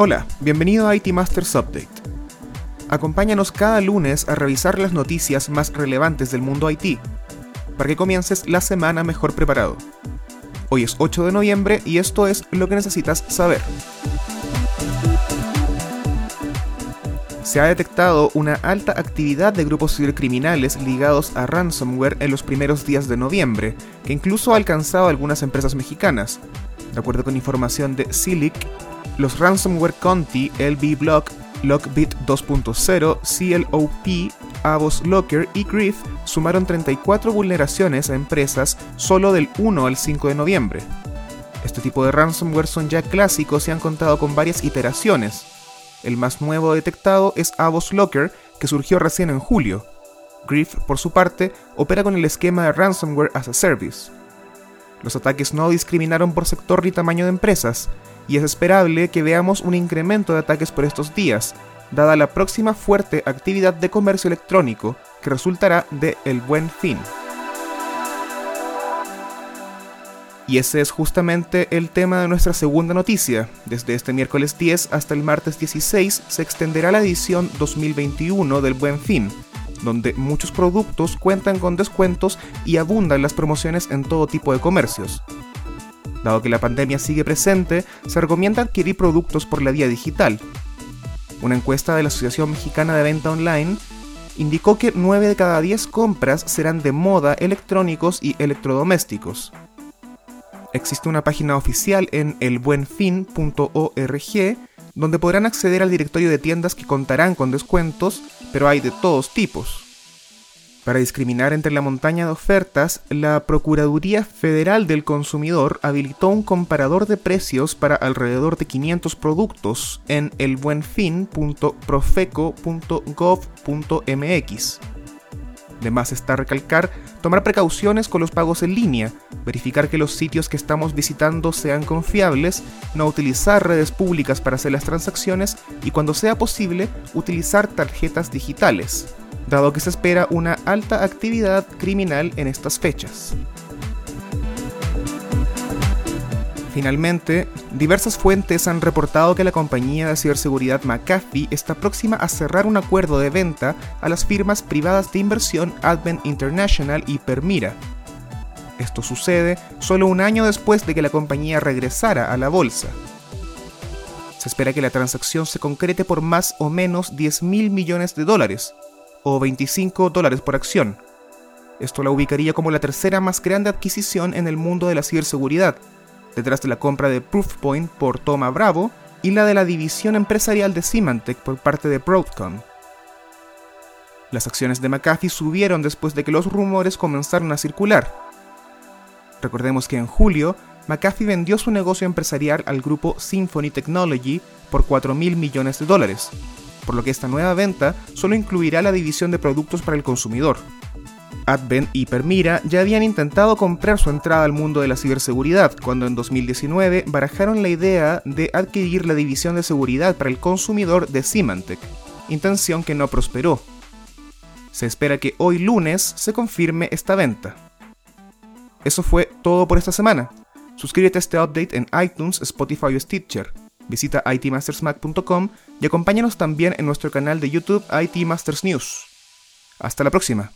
Hola, bienvenido a IT Masters Update. Acompáñanos cada lunes a revisar las noticias más relevantes del mundo IT, para que comiences la semana mejor preparado. Hoy es 8 de noviembre y esto es lo que necesitas saber. Se ha detectado una alta actividad de grupos cibercriminales ligados a ransomware en los primeros días de noviembre, que incluso ha alcanzado algunas empresas mexicanas. De acuerdo con información de Silic, los ransomware Conti, LB Block, Lockbit 2.0, CLOP, Avos Locker y Griff sumaron 34 vulneraciones a empresas solo del 1 al 5 de noviembre. Este tipo de ransomware son ya clásicos y han contado con varias iteraciones. El más nuevo detectado es Avos Locker, que surgió recién en julio. Griff, por su parte, opera con el esquema de Ransomware as a Service. Los ataques no discriminaron por sector ni tamaño de empresas, y es esperable que veamos un incremento de ataques por estos días, dada la próxima fuerte actividad de comercio electrónico que resultará de El Buen Fin. Y ese es justamente el tema de nuestra segunda noticia. Desde este miércoles 10 hasta el martes 16 se extenderá la edición 2021 del Buen Fin, donde muchos productos cuentan con descuentos y abundan las promociones en todo tipo de comercios. Dado que la pandemia sigue presente, se recomienda adquirir productos por la vía digital. Una encuesta de la Asociación Mexicana de Venta Online indicó que 9 de cada 10 compras serán de moda, electrónicos y electrodomésticos. Existe una página oficial en elbuenfin.org donde podrán acceder al directorio de tiendas que contarán con descuentos, pero hay de todos tipos. Para discriminar entre la montaña de ofertas, la Procuraduría Federal del Consumidor habilitó un comparador de precios para alrededor de 500 productos en elbuenfin.profeco.gov.mx. De más está recalcar tomar precauciones con los pagos en línea, verificar que los sitios que estamos visitando sean confiables, no utilizar redes públicas para hacer las transacciones y cuando sea posible utilizar tarjetas digitales dado que se espera una alta actividad criminal en estas fechas. Finalmente, diversas fuentes han reportado que la compañía de ciberseguridad McAfee está próxima a cerrar un acuerdo de venta a las firmas privadas de inversión Advent International y Permira. Esto sucede solo un año después de que la compañía regresara a la bolsa. Se espera que la transacción se concrete por más o menos 10 mil millones de dólares, o 25 dólares por acción. Esto la ubicaría como la tercera más grande adquisición en el mundo de la ciberseguridad, detrás de la compra de Proofpoint por Toma Bravo y la de la división empresarial de Symantec por parte de Broadcom. Las acciones de McAfee subieron después de que los rumores comenzaron a circular. Recordemos que en julio, McAfee vendió su negocio empresarial al grupo Symphony Technology por 4 mil millones de dólares, por lo que esta nueva venta solo incluirá la división de productos para el consumidor. Advent y Permira ya habían intentado comprar su entrada al mundo de la ciberseguridad cuando en 2019 barajaron la idea de adquirir la división de seguridad para el consumidor de Symantec, intención que no prosperó. Se espera que hoy lunes se confirme esta venta. Eso fue todo por esta semana. Suscríbete a este update en iTunes, Spotify o Stitcher. Visita itmastersmac.com y acompáñanos también en nuestro canal de YouTube IT Masters News. Hasta la próxima.